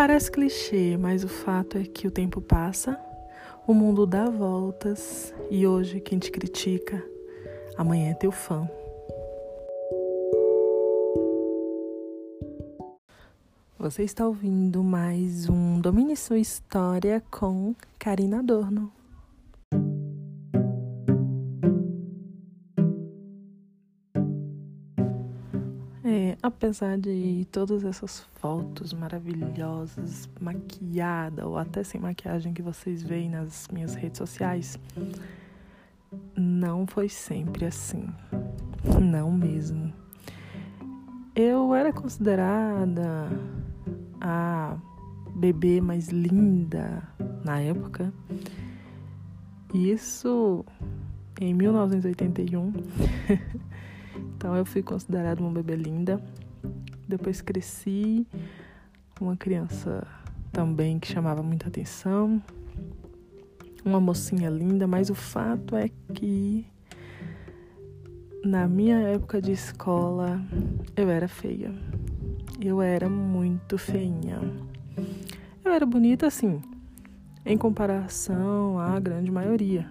Parece clichê, mas o fato é que o tempo passa, o mundo dá voltas e hoje quem te critica, amanhã é teu fã. Você está ouvindo mais um Domine Sua História com Karina Adorno. Apesar de todas essas fotos maravilhosas, maquiada ou até sem maquiagem que vocês veem nas minhas redes sociais, não foi sempre assim. Não mesmo. Eu era considerada a bebê mais linda na época. Isso em 1981. então eu fui considerada uma bebê linda. Depois cresci, uma criança também que chamava muita atenção. Uma mocinha linda, mas o fato é que na minha época de escola eu era feia eu era muito feinha. Eu era bonita assim, em comparação à grande maioria.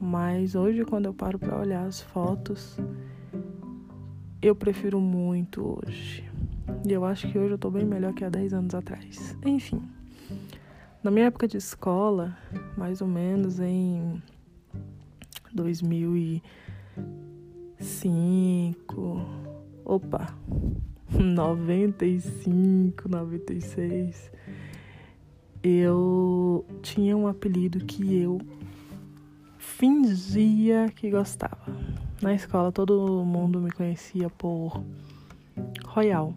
Mas hoje, quando eu paro para olhar as fotos, eu prefiro muito hoje. E eu acho que hoje eu tô bem melhor que há 10 anos atrás. Enfim, na minha época de escola, mais ou menos em 2005. Opa, 95, 96, eu tinha um apelido que eu fingia que gostava. Na escola todo mundo me conhecia por Royal.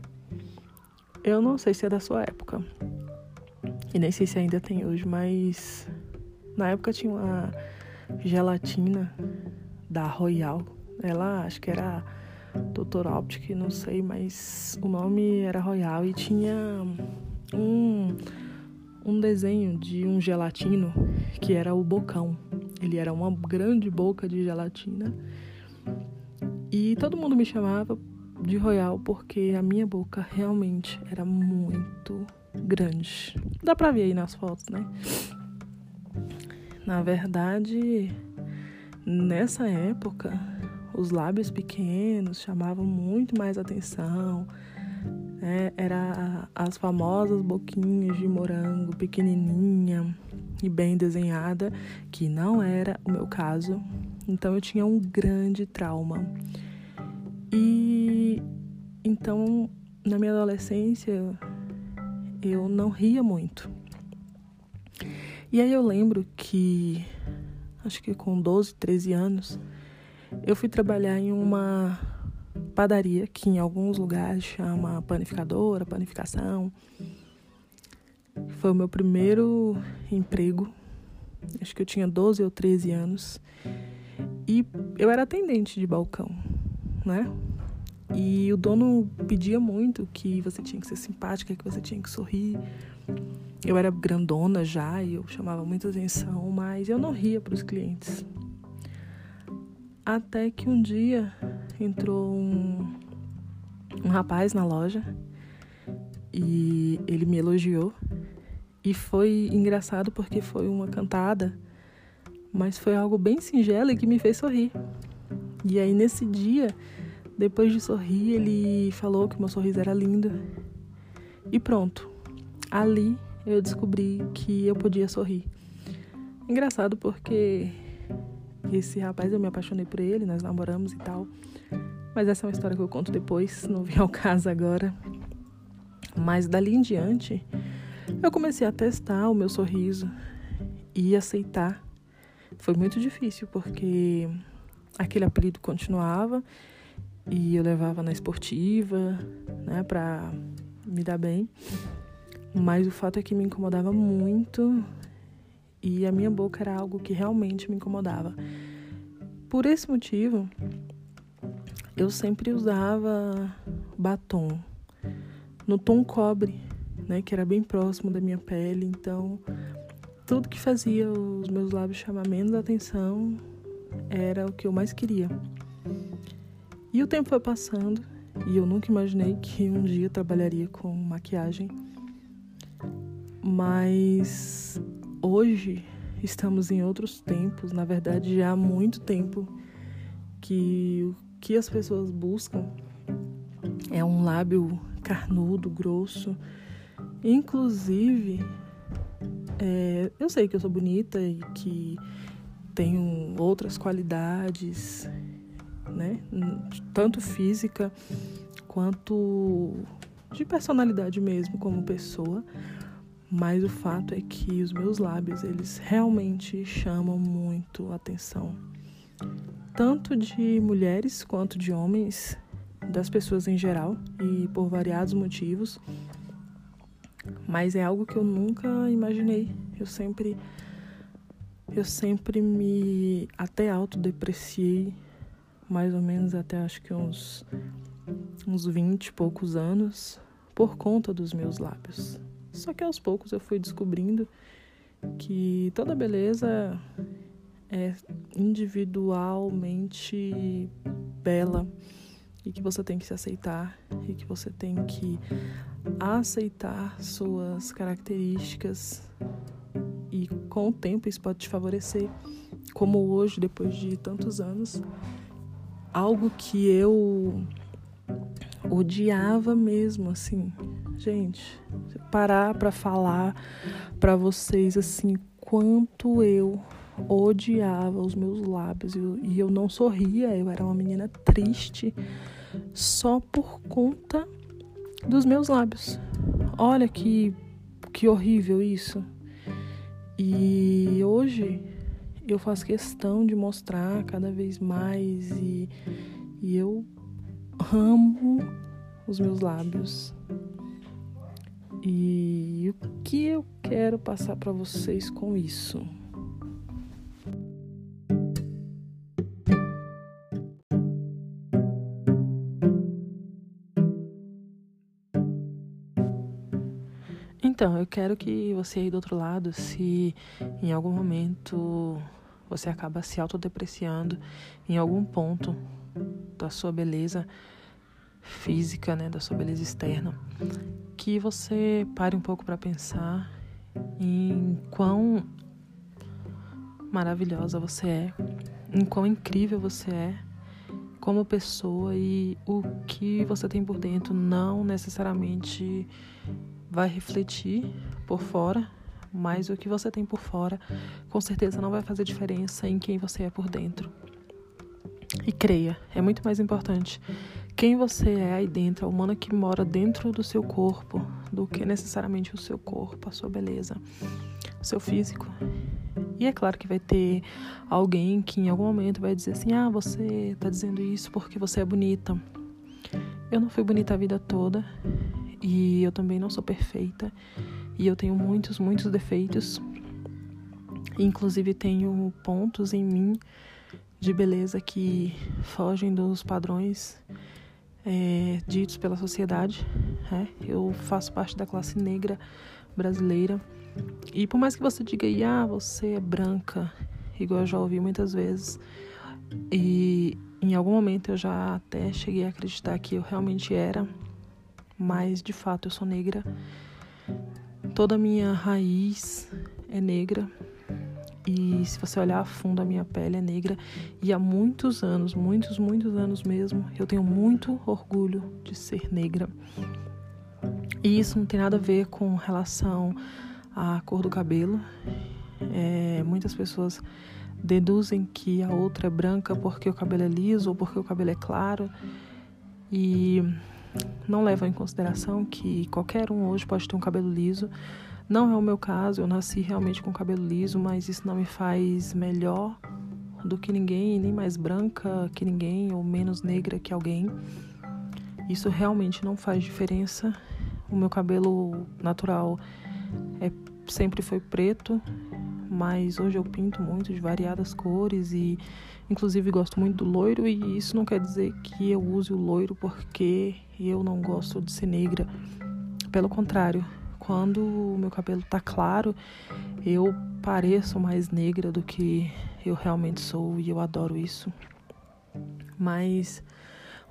Eu não sei se é da sua época. E nem sei se ainda tem hoje, mas na época tinha uma gelatina da Royal. Ela acho que era Doutor Optic, não sei, mas o nome era Royal e tinha um, um desenho de um gelatino que era o bocão. Ele era uma grande boca de gelatina. E todo mundo me chamava de Royal porque a minha boca realmente era muito grande. Dá pra ver aí nas fotos, né? Na verdade, nessa época, os lábios pequenos chamavam muito mais atenção. Né? Era as famosas boquinhas de morango pequenininha e bem desenhada, que não era o meu caso. Então eu tinha um grande trauma. E então na minha adolescência eu não ria muito. E aí eu lembro que acho que com 12, 13 anos, eu fui trabalhar em uma padaria que em alguns lugares chama panificadora, panificação. Foi o meu primeiro emprego. Acho que eu tinha 12 ou 13 anos. E eu era atendente de balcão, né? E o dono pedia muito que você tinha que ser simpática, que você tinha que sorrir. Eu era grandona já e eu chamava muita atenção, mas eu não ria para os clientes. Até que um dia entrou um, um rapaz na loja e ele me elogiou. E foi engraçado porque foi uma cantada, mas foi algo bem singelo e que me fez sorrir. E aí nesse dia, depois de sorrir, ele falou que meu sorriso era lindo. E pronto. Ali eu descobri que eu podia sorrir. Engraçado porque esse rapaz, eu me apaixonei por ele, nós namoramos e tal. Mas essa é uma história que eu conto depois, não vem ao caso agora. Mas dali em diante, eu comecei a testar o meu sorriso e aceitar. Foi muito difícil, porque aquele apelido continuava e eu levava na esportiva, né, pra me dar bem. Mas o fato é que me incomodava muito e a minha boca era algo que realmente me incomodava. Por esse motivo, eu sempre usava batom no tom cobre, né, que era bem próximo da minha pele, então tudo que fazia os meus lábios chamar menos atenção era o que eu mais queria. E o tempo foi passando e eu nunca imaginei que um dia trabalharia com maquiagem. Mas hoje estamos em outros tempos, na verdade já há muito tempo que o que as pessoas buscam é um lábio carnudo, grosso. Inclusive, é, eu sei que eu sou bonita e que tenho outras qualidades, né? Tanto física quanto de personalidade mesmo como pessoa. Mas o fato é que os meus lábios, eles realmente chamam muito atenção. Tanto de mulheres quanto de homens, das pessoas em geral e por variados motivos. Mas é algo que eu nunca imaginei. Eu sempre eu sempre me até autodepreciei mais ou menos até acho que uns uns 20 e poucos anos por conta dos meus lábios. Só que aos poucos eu fui descobrindo que toda beleza é individualmente bela e que você tem que se aceitar e que você tem que aceitar suas características e com o tempo isso pode te favorecer. Como hoje, depois de tantos anos, algo que eu odiava mesmo, assim, gente, parar para falar para vocês assim quanto eu odiava os meus lábios e eu não sorria, eu era uma menina triste só por conta dos meus lábios. Olha que, que horrível isso. E hoje eu faço questão de mostrar cada vez mais e, e eu amo os meus lábios. E o que eu quero passar para vocês com isso? Então, eu quero que você aí do outro lado, se em algum momento você acaba se autodepreciando em algum ponto da sua beleza física, né, da sua beleza externa, que você pare um pouco para pensar em quão maravilhosa você é, em quão incrível você é como pessoa e o que você tem por dentro não necessariamente vai refletir por fora, mas o que você tem por fora com certeza não vai fazer diferença em quem você é por dentro. E creia, é muito mais importante quem você é aí dentro, a humana que mora dentro do seu corpo, do que necessariamente o seu corpo, a sua beleza, o seu físico. E é claro que vai ter alguém que em algum momento vai dizer assim: ah, você tá dizendo isso porque você é bonita. Eu não fui bonita a vida toda e eu também não sou perfeita e eu tenho muitos, muitos defeitos. Inclusive tenho pontos em mim de beleza que fogem dos padrões é, ditos pela sociedade. Né? Eu faço parte da classe negra brasileira. E por mais que você diga, ah, você é branca, igual eu já ouvi muitas vezes, e em algum momento eu já até cheguei a acreditar que eu realmente era mas de fato eu sou negra. Toda a minha raiz é negra. E se você olhar a fundo, a minha pele é negra. E há muitos anos, muitos, muitos anos mesmo, eu tenho muito orgulho de ser negra. E isso não tem nada a ver com relação à cor do cabelo. É, muitas pessoas deduzem que a outra é branca porque o cabelo é liso ou porque o cabelo é claro. E não levam em consideração que qualquer um hoje pode ter um cabelo liso. Não é o meu caso, eu nasci realmente com cabelo liso, mas isso não me faz melhor do que ninguém, nem mais branca que ninguém ou menos negra que alguém. Isso realmente não faz diferença. O meu cabelo natural é, sempre foi preto, mas hoje eu pinto muito de variadas cores e Inclusive gosto muito do loiro e isso não quer dizer que eu use o loiro porque eu não gosto de ser negra. Pelo contrário, quando o meu cabelo tá claro, eu pareço mais negra do que eu realmente sou e eu adoro isso. Mas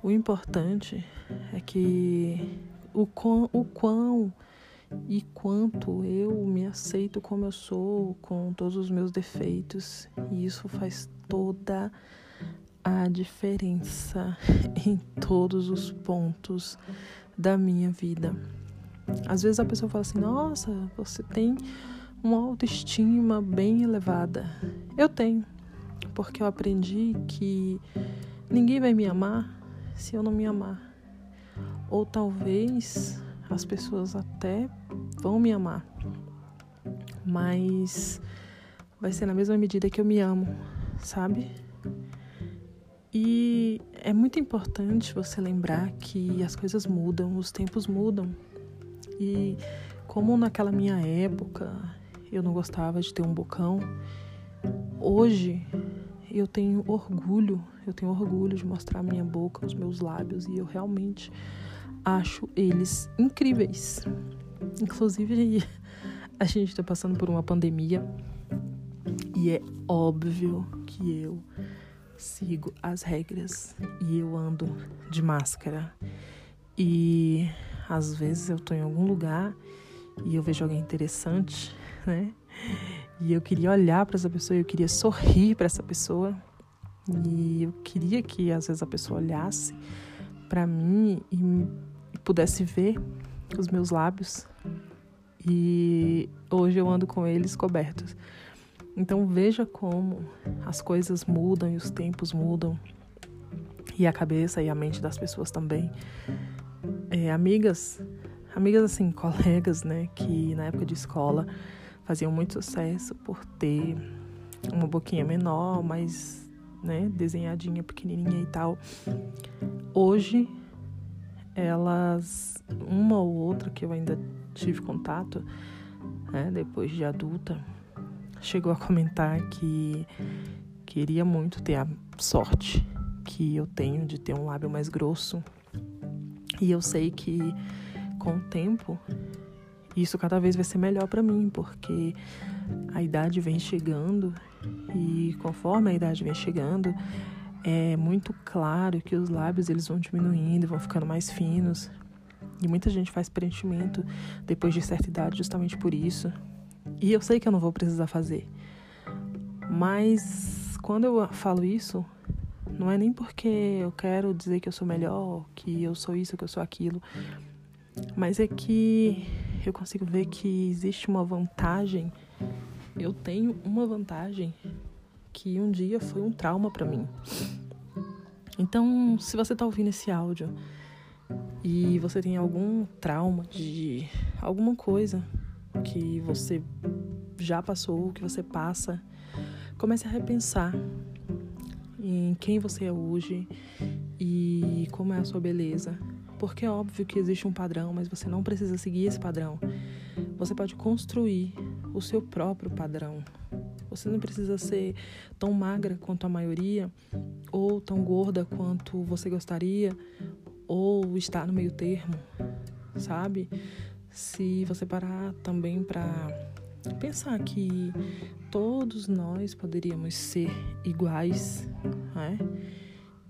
o importante é que o quão, o quão e quanto eu me aceito como eu sou, com todos os meus defeitos. E isso faz toda a diferença em todos os pontos da minha vida. Às vezes a pessoa fala assim: Nossa, você tem uma autoestima bem elevada. Eu tenho, porque eu aprendi que ninguém vai me amar se eu não me amar. Ou talvez as pessoas até vão me amar, mas vai ser na mesma medida que eu me amo, sabe? E é muito importante você lembrar que as coisas mudam, os tempos mudam. E como naquela minha época eu não gostava de ter um bocão, hoje eu tenho orgulho, eu tenho orgulho de mostrar minha boca, os meus lábios e eu realmente acho eles incríveis. Inclusive, a gente está passando por uma pandemia e é óbvio que eu sigo as regras e eu ando de máscara. E às vezes eu tô em algum lugar e eu vejo alguém interessante, né? E eu queria olhar para essa pessoa, eu queria sorrir para essa pessoa. E eu queria que às vezes a pessoa olhasse para mim e pudesse ver os meus lábios. E hoje eu ando com eles cobertos. Então veja como as coisas mudam e os tempos mudam. E a cabeça e a mente das pessoas também. É, amigas, amigas assim, colegas, né, que na época de escola faziam muito sucesso por ter uma boquinha menor, mais, né, desenhadinha, pequenininha e tal. Hoje elas, uma ou outra que eu ainda tive contato, né, depois de adulta, chegou a comentar que queria muito ter a sorte que eu tenho de ter um lábio mais grosso. E eu sei que com o tempo isso cada vez vai ser melhor para mim, porque a idade vem chegando e conforme a idade vem chegando, é muito claro que os lábios eles vão diminuindo, vão ficando mais finos. E muita gente faz preenchimento depois de certa idade justamente por isso. E eu sei que eu não vou precisar fazer. Mas quando eu falo isso, não é nem porque eu quero dizer que eu sou melhor, que eu sou isso, que eu sou aquilo. Mas é que eu consigo ver que existe uma vantagem. Eu tenho uma vantagem que um dia foi um trauma para mim. Então, se você tá ouvindo esse áudio e você tem algum trauma de alguma coisa que você já passou, que você passa, comece a repensar em quem você é hoje e como é a sua beleza. Porque é óbvio que existe um padrão, mas você não precisa seguir esse padrão. Você pode construir o seu próprio padrão. Você não precisa ser tão magra quanto a maioria, ou tão gorda quanto você gostaria, ou estar no meio termo, sabe? Se você parar também para pensar que todos nós poderíamos ser iguais, né?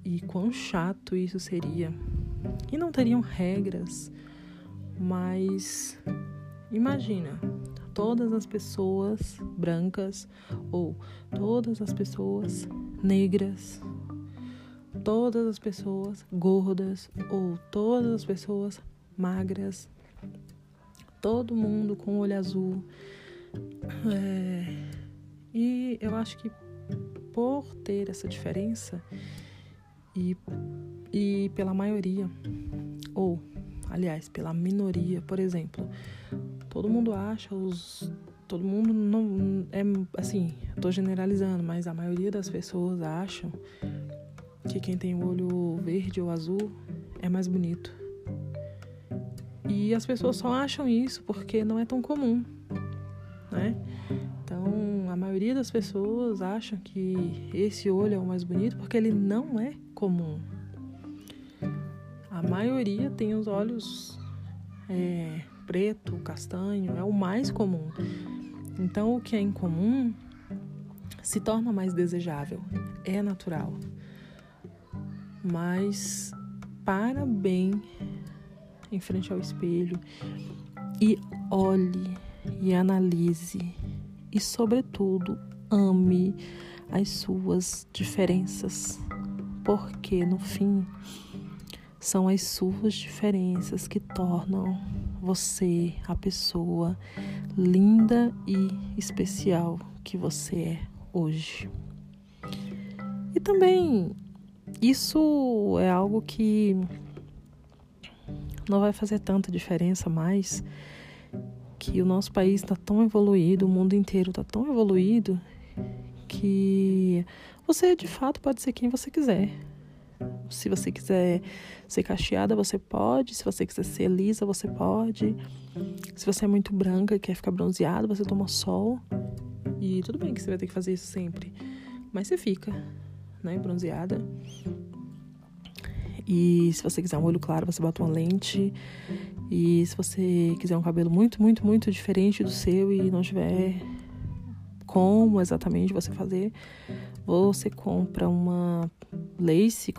E quão chato isso seria. E não teriam regras, mas imagina, todas as pessoas brancas ou todas as pessoas negras, todas as pessoas gordas ou todas as pessoas magras, todo mundo com olho azul. É, e eu acho que por ter essa diferença e, e pela maioria, ou aliás, pela minoria, por exemplo, todo mundo acha os todo mundo não é assim, estou generalizando, mas a maioria das pessoas acham que quem tem o olho verde ou azul é mais bonito. E as pessoas só acham isso porque não é tão comum, né? Então, a maioria das pessoas acham que esse olho é o mais bonito porque ele não é comum. A maioria tem os olhos é, preto, castanho, é o mais comum. Então, o que é incomum se torna mais desejável, é natural. Mas para bem em frente ao espelho e olhe e analise e, sobretudo, ame as suas diferenças, porque no fim são as suas diferenças que tornam você a pessoa linda e especial que você é hoje. E também isso é algo que não vai fazer tanta diferença mais que o nosso país está tão evoluído, o mundo inteiro está tão evoluído que você de fato pode ser quem você quiser. Se você quiser ser cacheada, você pode. Se você quiser ser lisa, você pode. Se você é muito branca e quer ficar bronzeada, você toma sol. E tudo bem que você vai ter que fazer isso sempre. Mas você fica, né, bronzeada. E se você quiser um olho claro, você bota uma lente. E se você quiser um cabelo muito, muito, muito diferente do seu e não tiver como exatamente você fazer, você compra uma lace e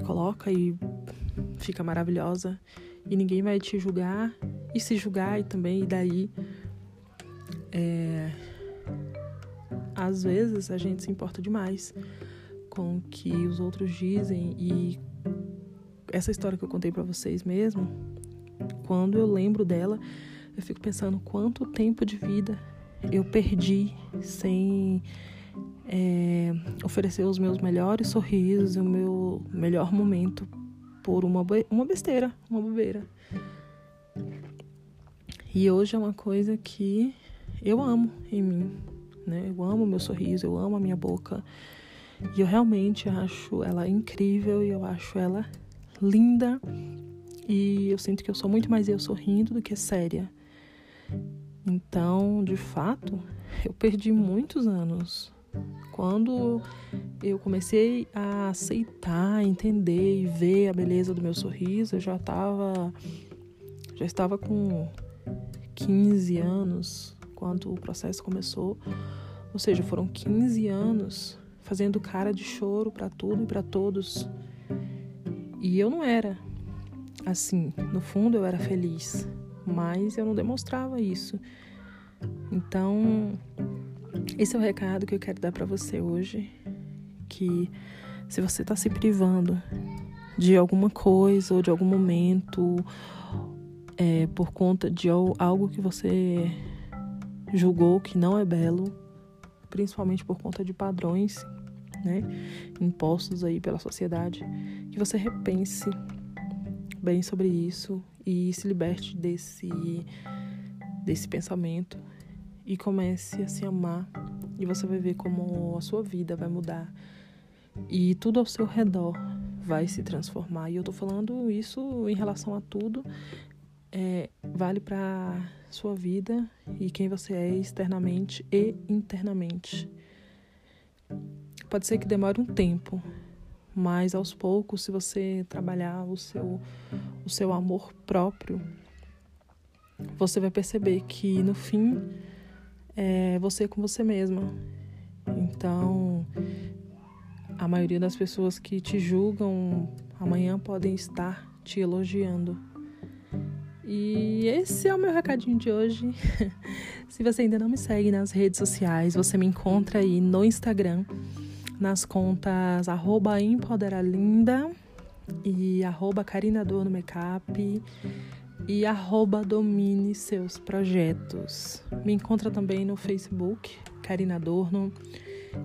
coloca e fica maravilhosa. E ninguém vai te julgar. E se julgar e também, e daí. É, às vezes a gente se importa demais com o que os outros dizem e essa história que eu contei para vocês mesmo, quando eu lembro dela, eu fico pensando quanto tempo de vida eu perdi sem é, oferecer os meus melhores sorrisos e o meu melhor momento por uma, uma besteira, uma bobeira. E hoje é uma coisa que eu amo em mim, né? Eu amo meu sorriso, eu amo a minha boca. E eu realmente acho ela incrível e eu acho ela linda e eu sinto que eu sou muito mais eu sorrindo do que séria. Então, de fato, eu perdi muitos anos. Quando eu comecei a aceitar, entender e ver a beleza do meu sorriso, eu já estava já estava com 15 anos quando o processo começou. Ou seja, foram 15 anos fazendo cara de choro para tudo e para todos. E eu não era assim. No fundo, eu era feliz, mas eu não demonstrava isso. Então, esse é o recado que eu quero dar para você hoje, que se você está se privando de alguma coisa ou de algum momento é, por conta de algo que você julgou que não é belo, principalmente por conta de padrões né, impostos aí pela sociedade, que você repense bem sobre isso e se liberte desse desse pensamento e comece a se amar e você vai ver como a sua vida vai mudar e tudo ao seu redor vai se transformar. E eu tô falando isso em relação a tudo, é, vale para sua vida e quem você é externamente e internamente. Pode ser que demore um tempo, mas aos poucos, se você trabalhar o seu, o seu amor próprio, você vai perceber que no fim é você com você mesma. Então, a maioria das pessoas que te julgam amanhã podem estar te elogiando. E esse é o meu recadinho de hoje. Se você ainda não me segue nas redes sociais, você me encontra aí no Instagram nas contas empoderalinda e arroba carinador no make e arroba domine seus projetos. Me encontra também no Facebook, Karina Adorno,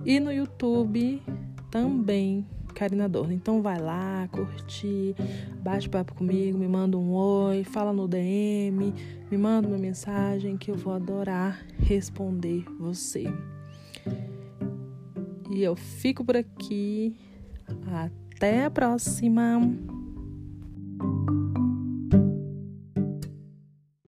e no YouTube também Karina Adorno. Então vai lá, curte, bate papo comigo, me manda um oi, fala no DM, me manda uma mensagem que eu vou adorar responder você. E eu fico por aqui. Até a próxima!